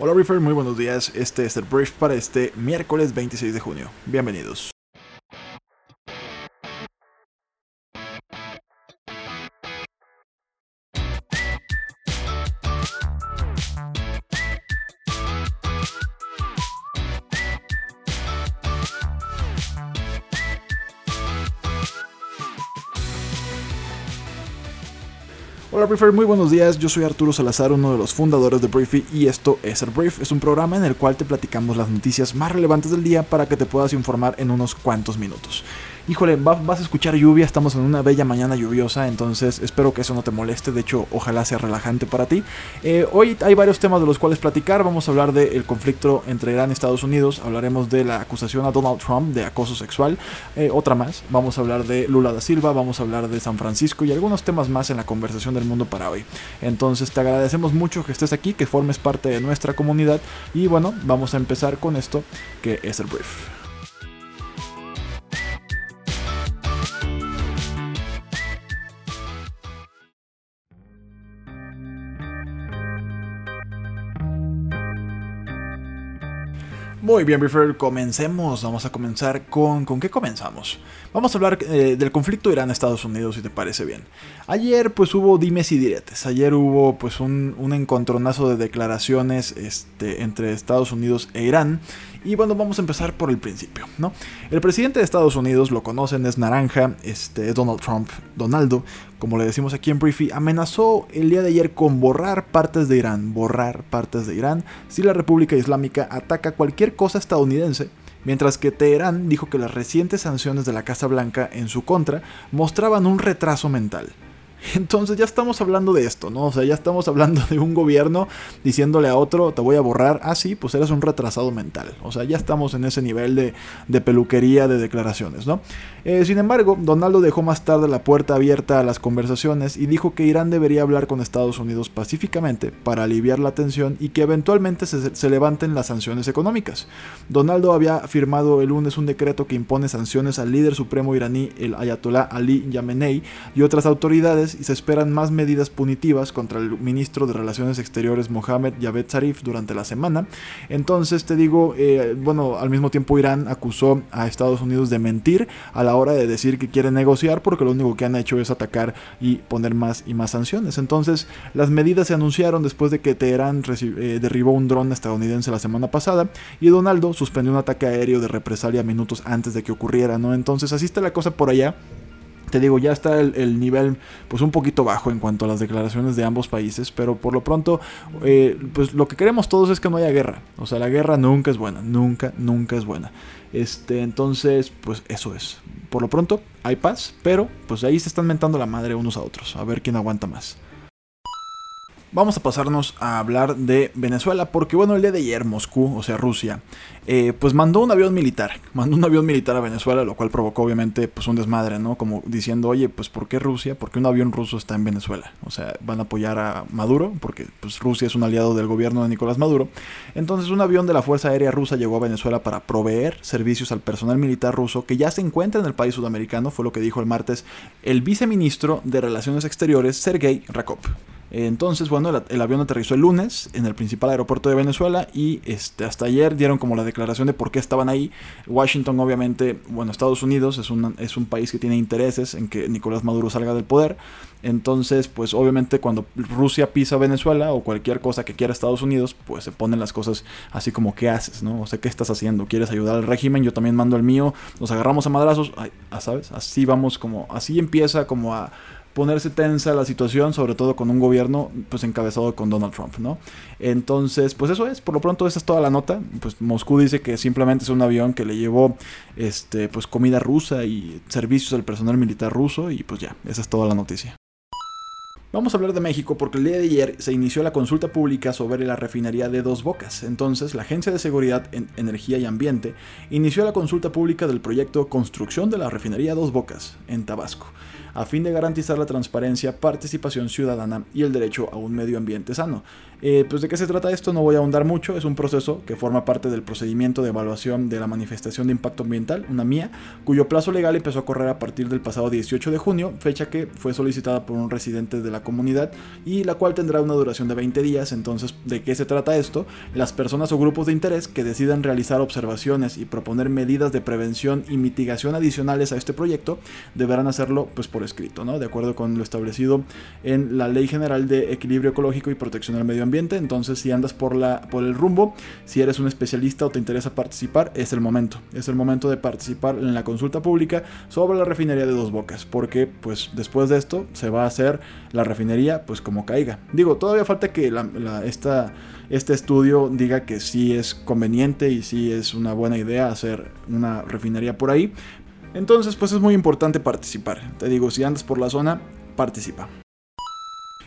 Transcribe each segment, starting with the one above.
Hola Reefer, muy buenos días. Este es el brief para este miércoles 26 de junio. Bienvenidos. Muy buenos días. Yo soy Arturo Salazar, uno de los fundadores de Briefy y esto es el Brief. Es un programa en el cual te platicamos las noticias más relevantes del día para que te puedas informar en unos cuantos minutos híjole, vas a escuchar lluvia, estamos en una bella mañana lluviosa, entonces espero que eso no te moleste, de hecho ojalá sea relajante para ti. Eh, hoy hay varios temas de los cuales platicar, vamos a hablar del conflicto entre Irán y Estados Unidos, hablaremos de la acusación a Donald Trump de acoso sexual, eh, otra más, vamos a hablar de Lula da Silva, vamos a hablar de San Francisco y algunos temas más en la conversación del mundo para hoy. Entonces te agradecemos mucho que estés aquí, que formes parte de nuestra comunidad y bueno, vamos a empezar con esto que es el brief. Muy bien, Briefer, comencemos. Vamos a comenzar con... ¿Con qué comenzamos? Vamos a hablar eh, del conflicto Irán-Estados Unidos, si te parece bien. Ayer, pues, hubo dimes y diretes. Ayer hubo, pues, un, un encontronazo de declaraciones este, entre Estados Unidos e Irán. Y bueno, vamos a empezar por el principio, ¿no? El presidente de Estados Unidos, lo conocen, es naranja, este, Donald Trump, Donaldo, como le decimos aquí en Briefy, amenazó el día de ayer con borrar partes de Irán, borrar partes de Irán, si la República Islámica ataca cualquier cosa estadounidense, mientras que Teherán dijo que las recientes sanciones de la Casa Blanca en su contra mostraban un retraso mental. Entonces ya estamos hablando de esto, ¿no? O sea, ya estamos hablando de un gobierno diciéndole a otro, te voy a borrar, ah, sí, pues eres un retrasado mental. O sea, ya estamos en ese nivel de, peluquería de declaraciones, ¿no? Eh, sin embargo, Donaldo dejó más tarde la puerta abierta a las conversaciones y dijo que Irán debería hablar con Estados Unidos pacíficamente para aliviar la tensión y que eventualmente se, se levanten las sanciones económicas. Donaldo había firmado el lunes un decreto que impone sanciones al líder supremo iraní, el ayatolá Ali Yamenei, y otras autoridades y se esperan más medidas punitivas contra el ministro de Relaciones Exteriores Mohamed Javed Zarif durante la semana. Entonces te digo, eh, bueno, al mismo tiempo Irán acusó a Estados Unidos de mentir a la hora de decir que quiere negociar porque lo único que han hecho es atacar y poner más y más sanciones. Entonces las medidas se anunciaron después de que Teherán eh, derribó un dron estadounidense la semana pasada y Donaldo suspendió un ataque aéreo de represalia minutos antes de que ocurriera, ¿no? Entonces así está la cosa por allá te digo, ya está el, nivel pues un poquito bajo en cuanto a las declaraciones de ambos países, pero por lo pronto, eh, pues lo que queremos todos es que no haya guerra. O sea, la guerra nunca es buena, nunca, nunca es buena. Este, entonces, pues eso es. Por lo pronto, hay paz, pero pues ahí se están mentando la madre unos a otros, a ver quién aguanta más. Vamos a pasarnos a hablar de Venezuela, porque bueno, el día de ayer Moscú, o sea Rusia, eh, pues mandó un avión militar, mandó un avión militar a Venezuela, lo cual provocó obviamente pues un desmadre, ¿no? Como diciendo, oye, pues ¿por qué Rusia? ¿Por qué un avión ruso está en Venezuela? O sea, van a apoyar a Maduro, porque pues Rusia es un aliado del gobierno de Nicolás Maduro. Entonces un avión de la Fuerza Aérea Rusa llegó a Venezuela para proveer servicios al personal militar ruso que ya se encuentra en el país sudamericano, fue lo que dijo el martes el viceministro de Relaciones Exteriores, Sergei Rakov. Entonces, bueno, el, avión aterrizó el lunes en el principal aeropuerto de Venezuela y este, hasta ayer dieron como la declaración de por qué estaban ahí. Washington, obviamente, bueno, Estados Unidos es un, es un país que tiene intereses en que Nicolás Maduro salga del poder. Entonces, pues obviamente cuando Rusia pisa Venezuela o cualquier cosa que quiera Estados Unidos, pues se ponen las cosas así como ¿qué haces? ¿no? O sea, ¿qué estás haciendo? ¿Quieres ayudar al régimen? Yo también mando el mío. Nos agarramos a madrazos. Ay, ah, ¿sabes? Así vamos como, así empieza como a ponerse tensa la situación, sobre todo con un gobierno pues encabezado con Donald Trump, ¿no? Entonces, pues eso es, por lo pronto esa es toda la nota. Pues Moscú dice que simplemente es un avión que le llevó este pues comida rusa y servicios al personal militar ruso y pues ya, esa es toda la noticia. Vamos a hablar de México porque el día de ayer se inició la consulta pública sobre la refinería de Dos Bocas. Entonces, la Agencia de Seguridad en Energía y Ambiente inició la consulta pública del proyecto Construcción de la refinería Dos Bocas en Tabasco. A fin de garantizar la transparencia, participación ciudadana y el derecho a un medio ambiente sano. Eh, pues de qué se trata esto no voy a ahondar mucho, es un proceso que forma parte del procedimiento de evaluación de la manifestación de impacto ambiental, una mía, cuyo plazo legal empezó a correr a partir del pasado 18 de junio, fecha que fue solicitada por un residente de la comunidad y la cual tendrá una duración de 20 días. Entonces, ¿de qué se trata esto? Las personas o grupos de interés que decidan realizar observaciones y proponer medidas de prevención y mitigación adicionales a este proyecto deberán hacerlo pues por escrito, ¿no? De acuerdo con lo establecido en la Ley General de Equilibrio Ecológico y Protección del Medio ambiente. Entonces, si andas por, la, por el rumbo, si eres un especialista o te interesa participar, es el momento. Es el momento de participar en la consulta pública sobre la refinería de Dos Bocas, porque pues después de esto se va a hacer la refinería pues como caiga. Digo, todavía falta que esta, este estudio diga que sí es conveniente y sí es una buena idea hacer una refinería por ahí. Entonces, pues es muy importante participar. Te digo, si andas por la zona, participa.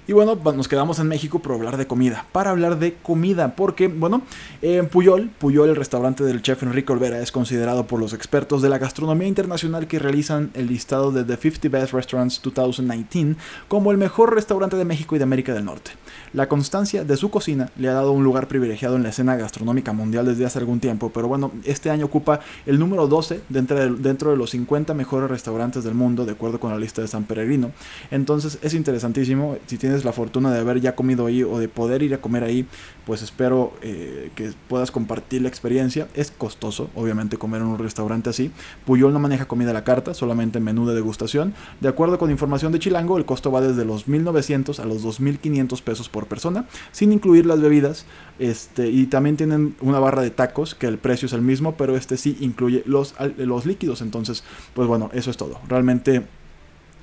Y bueno, nos quedamos en México por hablar de comida. Para hablar de comida, porque, bueno, en Puyol, Puyol, el restaurante del chef Enrique Olvera, es considerado por los expertos de la gastronomía internacional que realizan el listado de The 50 Best Restaurants 2019 como el mejor restaurante de México y de América del Norte. La constancia de su cocina le ha dado un lugar privilegiado en la escena gastronómica mundial desde hace algún tiempo, pero bueno, este año ocupa el número 12 dentro de, los 50 mejores restaurantes del mundo, de acuerdo con la lista de San Peregrino. Entonces es interesantísimo, si tienes la fortuna de haber ya comido ahí o de poder ir a comer ahí, pues espero eh, que puedas compartir la experiencia. Es costoso, obviamente, comer en un restaurante así. Puyol no maneja comida a la carta, solamente menú de degustación. De acuerdo con información de Chilango, el costo va desde los 1.900 a los 2.500 pesos por persona, sin incluir las bebidas. Este, y también tienen una barra de tacos, que el precio es el mismo, pero este sí incluye los, los líquidos. Entonces, pues bueno, eso es todo. Realmente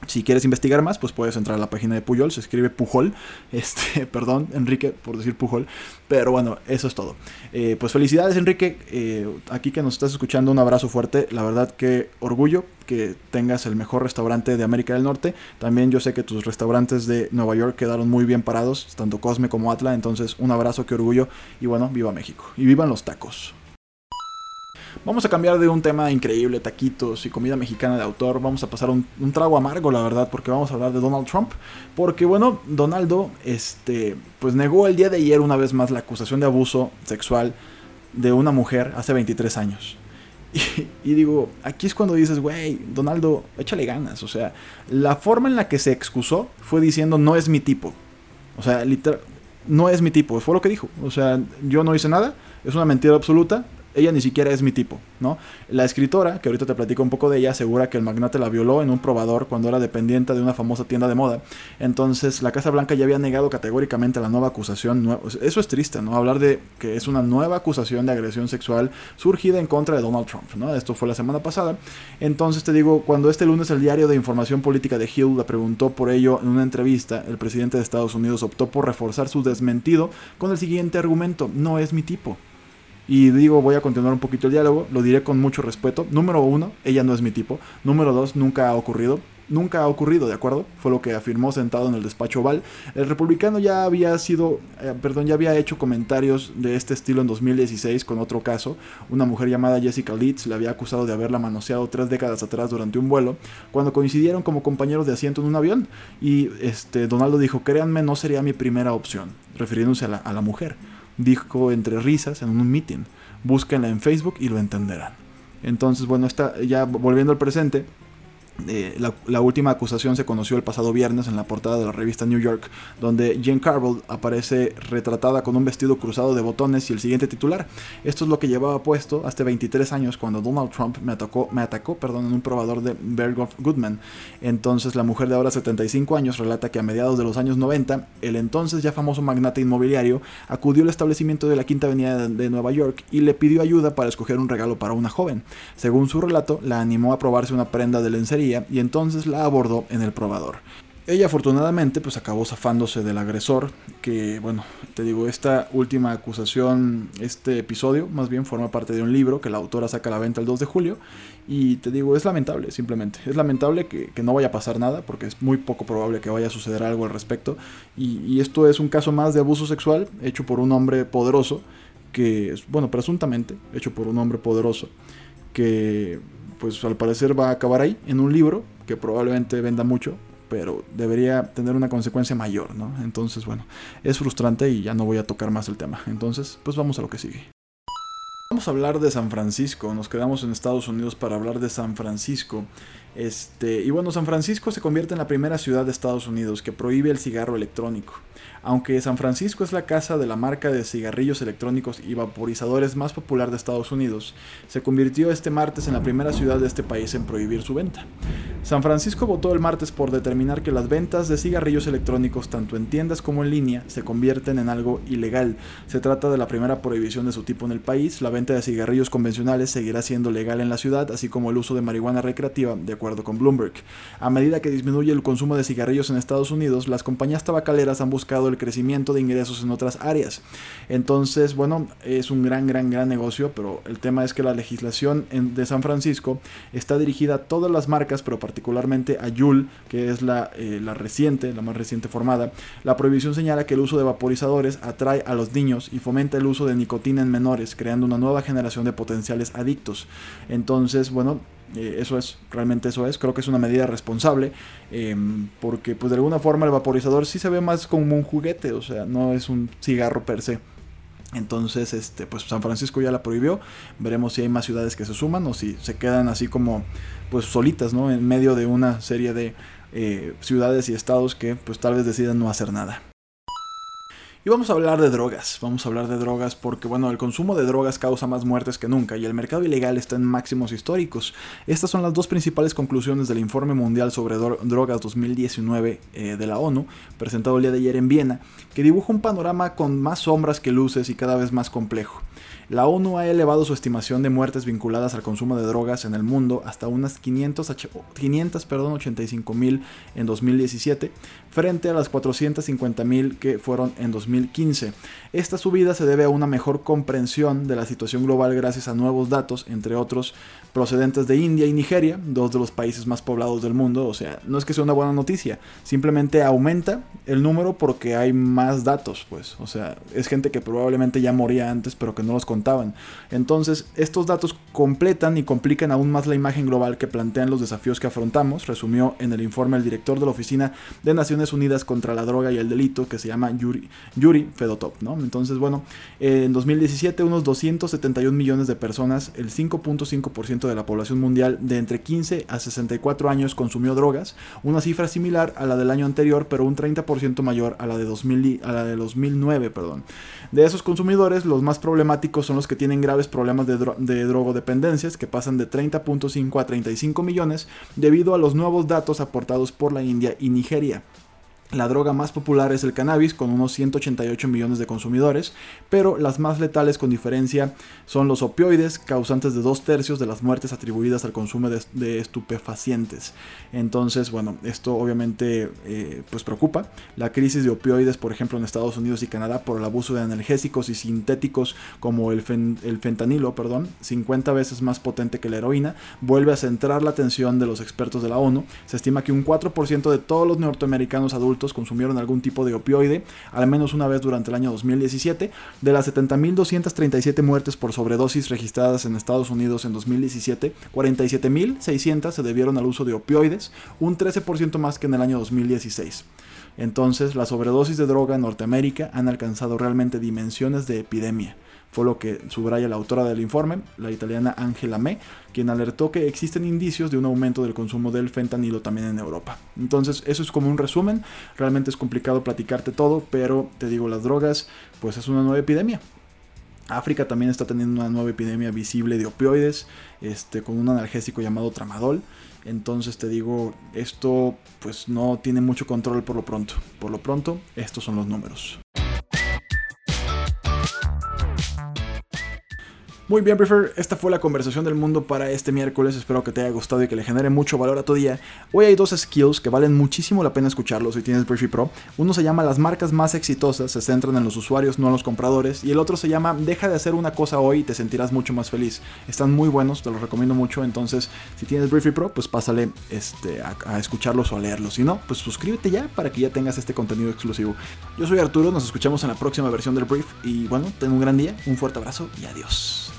si quieres investigar más, pues puedes entrar a la página de Puyol, se escribe Pujol, este, perdón, Enrique, por decir Pujol, pero bueno, eso es todo. Eh, pues felicidades, Enrique, eh, aquí que nos estás escuchando, un abrazo fuerte, la verdad que orgullo que tengas el mejor restaurante de América del Norte, también yo sé que tus restaurantes de Nueva York quedaron muy bien parados, tanto Cosme como Atla, entonces un abrazo, que orgullo, y bueno, viva México, y vivan los tacos. Vamos a cambiar de un tema increíble, taquitos y comida mexicana de autor. Vamos a pasar un, trago amargo, la verdad, porque vamos a hablar de Donald Trump. Porque, bueno, Donaldo, este, pues negó el día de ayer una vez más la acusación de abuso sexual de una mujer hace 23 años. Y, y digo, aquí es cuando dices, güey, Donaldo, échale ganas. O sea, la forma en la que se excusó fue diciendo, no es mi tipo. O sea, literal, no es mi tipo. Fue lo que dijo. O sea, yo no hice nada. Es una mentira absoluta ella ni siquiera es mi tipo, ¿no? La escritora, que ahorita te platico un poco de ella, asegura que el magnate la violó en un probador cuando era dependiente de una famosa tienda de moda. Entonces, la Casa Blanca ya había negado categóricamente la nueva acusación. Eso es triste, ¿no? Hablar de que es una nueva acusación de agresión sexual surgida en contra de Donald Trump, ¿no? Esto fue la semana pasada. Entonces, te digo, cuando este lunes el diario de información política de Hill le preguntó por ello en una entrevista, el presidente de Estados Unidos optó por reforzar su desmentido con el siguiente argumento, no es mi tipo. Y digo, voy a continuar un poquito el diálogo, lo diré con mucho respeto. Número uno, ella no es mi tipo. Número dos, nunca ha ocurrido. Nunca ha ocurrido, ¿de acuerdo? Fue lo que afirmó sentado en el despacho oval. El republicano ya había sido, eh, perdón, ya había hecho comentarios de este estilo en 2016 con otro caso. Una mujer llamada Jessica Leeds le había acusado de haberla manoseado tres décadas atrás durante un vuelo, cuando coincidieron como compañeros de asiento en un avión. Y este, Donaldo dijo, créanme, no sería mi primera opción, refiriéndose a la, a la mujer dijo entre risas en un meeting. Búsquenla en Facebook y lo entenderán. Entonces, bueno, está ya volviendo al presente, eh, la, última acusación se conoció el pasado viernes en la portada de la revista New York, donde Jane Carville aparece retratada con un vestido cruzado de botones y el siguiente titular. Esto es lo que llevaba puesto hace 23 años cuando Donald Trump me atacó, me atacó perdón, en un probador de Berghoff Goodman. Entonces la mujer de ahora 75 años relata que a mediados de los años 90, el entonces ya famoso magnate inmobiliario acudió al establecimiento de la Quinta Avenida de Nueva York y le pidió ayuda para escoger un regalo para una joven. Según su relato, la animó a probarse una prenda de lencería y entonces la abordó en el probador. Ella afortunadamente pues acabó zafándose del agresor, que bueno, te digo, esta última acusación, este episodio más bien forma parte de un libro que la autora saca a la venta el 2 de julio y te digo, es lamentable simplemente, es lamentable que, no vaya a pasar nada porque es muy poco probable que vaya a suceder algo al respecto y, y esto es un caso más de abuso sexual hecho por un hombre poderoso que, bueno, presuntamente hecho por un hombre poderoso que pues al parecer va a acabar ahí, en un libro, que probablemente venda mucho, pero debería tener una consecuencia mayor, ¿no? Entonces, bueno, es frustrante y ya no voy a tocar más el tema. Entonces, pues vamos a lo que sigue. Vamos a hablar de San Francisco, nos quedamos en Estados Unidos para hablar de San Francisco. Este, y bueno, San Francisco se convierte en la primera ciudad de Estados Unidos que prohíbe el cigarro electrónico. Aunque San Francisco es la casa de la marca de cigarrillos electrónicos y vaporizadores más popular de Estados Unidos, se convirtió este martes en la primera ciudad de este país en prohibir su venta. San Francisco votó el martes por determinar que las ventas de cigarrillos electrónicos tanto en tiendas como en línea se convierten en algo ilegal. Se trata de la primera prohibición de su tipo en el país. La venta de cigarrillos convencionales seguirá siendo legal en la ciudad, así como el uso de marihuana recreativa, de acuerdo con Bloomberg. A medida que disminuye el consumo de cigarrillos en Estados Unidos, las compañías tabacaleras han buscado el crecimiento de ingresos en otras áreas. Entonces, bueno, es un gran, gran, gran negocio, pero el tema es que la legislación de San Francisco está dirigida a todas las marcas, pero particularmente a Yul, que es eh, la reciente, la más reciente formada. La prohibición señala que el uso de vaporizadores atrae a los niños y fomenta el uso de nicotina en menores, creando una nueva generación de potenciales adictos. Entonces, bueno, eh, eso es, realmente eso es. Creo que es una medida responsable. Em, porque pues de alguna forma el vaporizador sí se ve más como un juguete. O sea, no es un cigarro per se. Entonces, este, pues San Francisco ya la prohibió. Veremos si hay más ciudades que se suman o si se quedan así como pues solitas, ¿no? En medio de una serie de eh, ciudades y estados que pues tal vez decidan no hacer nada. Y vamos a hablar de drogas, vamos a hablar de drogas porque bueno, el consumo de drogas causa más muertes que nunca y el mercado ilegal está en máximos históricos. Estas son las dos principales conclusiones del Informe Mundial sobre Drogas 2019 eh, de la ONU, presentado el día de ayer en Viena, que dibuja un panorama con más sombras que luces y cada vez más complejo. La ONU ha elevado su estimación de muertes vinculadas al consumo de drogas en el mundo hasta unas 500, 585 mil en 2017, frente a las 450 mil que fueron en 2015. Esta subida se debe a una mejor comprensión de la situación global gracias a nuevos datos, entre otros procedentes de India y Nigeria, dos de los países más poblados del mundo. O sea, no es que sea una buena noticia, simplemente aumenta el número porque hay más datos, pues. O sea, es gente que probablemente ya moría antes, pero que no los Entonces, estos datos completan y complican aún más la imagen global que plantean los desafíos que afrontamos, resumió en el informe el director de la Oficina de Naciones Unidas contra la Droga y el Delito, que se llama Yuri, Yuri ¿no? Entonces, bueno, en 2017 unos 271 millones de personas, el 5.5% de la población mundial de entre 15 a 64 años consumió drogas, una cifra similar a la del año anterior, pero un 30% mayor a la de, 2000, a la de 2009. Perdón. De esos consumidores, los más problemáticos son los que tienen graves problemas de, de drogodependencias, que pasan de 30.5 a 35 millones, debido a los nuevos datos aportados por la India y Nigeria. La droga más popular es el cannabis, con unos 188 millones de consumidores, pero las más letales con diferencia son los opioides, causantes de dos tercios de las muertes atribuidas al consumo de, estupefacientes. Entonces, bueno, esto obviamente eh, pues preocupa. La crisis de opioides, por ejemplo, en Estados Unidos y Canadá por el abuso de analgésicos y sintéticos como el, el fentanilo, perdón, 50 veces más potente que la heroína, vuelve a centrar la atención de los expertos de la ONU. Se estima que un 4% de todos los norteamericanos adultos consumieron algún tipo de opioide, al menos una vez durante el año 2017. De las 70.237 muertes por sobredosis registradas en Estados Unidos en 2017, 47.600 se debieron al uso de opioides, un 13% más que en el año 2016. Entonces, la sobredosis de droga en Norteamérica han alcanzado realmente dimensiones de epidemia fue lo que subraya la autora del informe, la italiana Angela Me, quien alertó que existen indicios de un aumento del consumo del fentanilo también en Europa. Entonces, eso es como un resumen, realmente es complicado platicarte todo, pero te digo, las drogas, pues es una nueva epidemia. África también está teniendo una nueva epidemia visible de opioides, este, con un analgésico llamado tramadol. Entonces te digo, esto pues no tiene mucho control por lo pronto. Por lo pronto, estos son los números. Muy bien, Prefer, esta fue la conversación del mundo para este miércoles. Espero que te haya gustado y que le genere mucho valor a tu día. Hoy hay dos skills que valen muchísimo la pena escucharlos si tienes Briefy Pro. Uno se llama Las marcas más exitosas se centran en los usuarios, no en los compradores. Y el otro se llama Deja de hacer una cosa hoy y te sentirás mucho más feliz. Están muy buenos, te los recomiendo mucho. Entonces, si tienes Briefy Pro, pues pásale este, a, a escucharlos o a leerlos. Si no, pues suscríbete ya para que ya tengas este contenido exclusivo. Yo soy Arturo, nos escuchamos en la próxima versión del Brief. Y bueno, ten un gran día, un fuerte abrazo y adiós.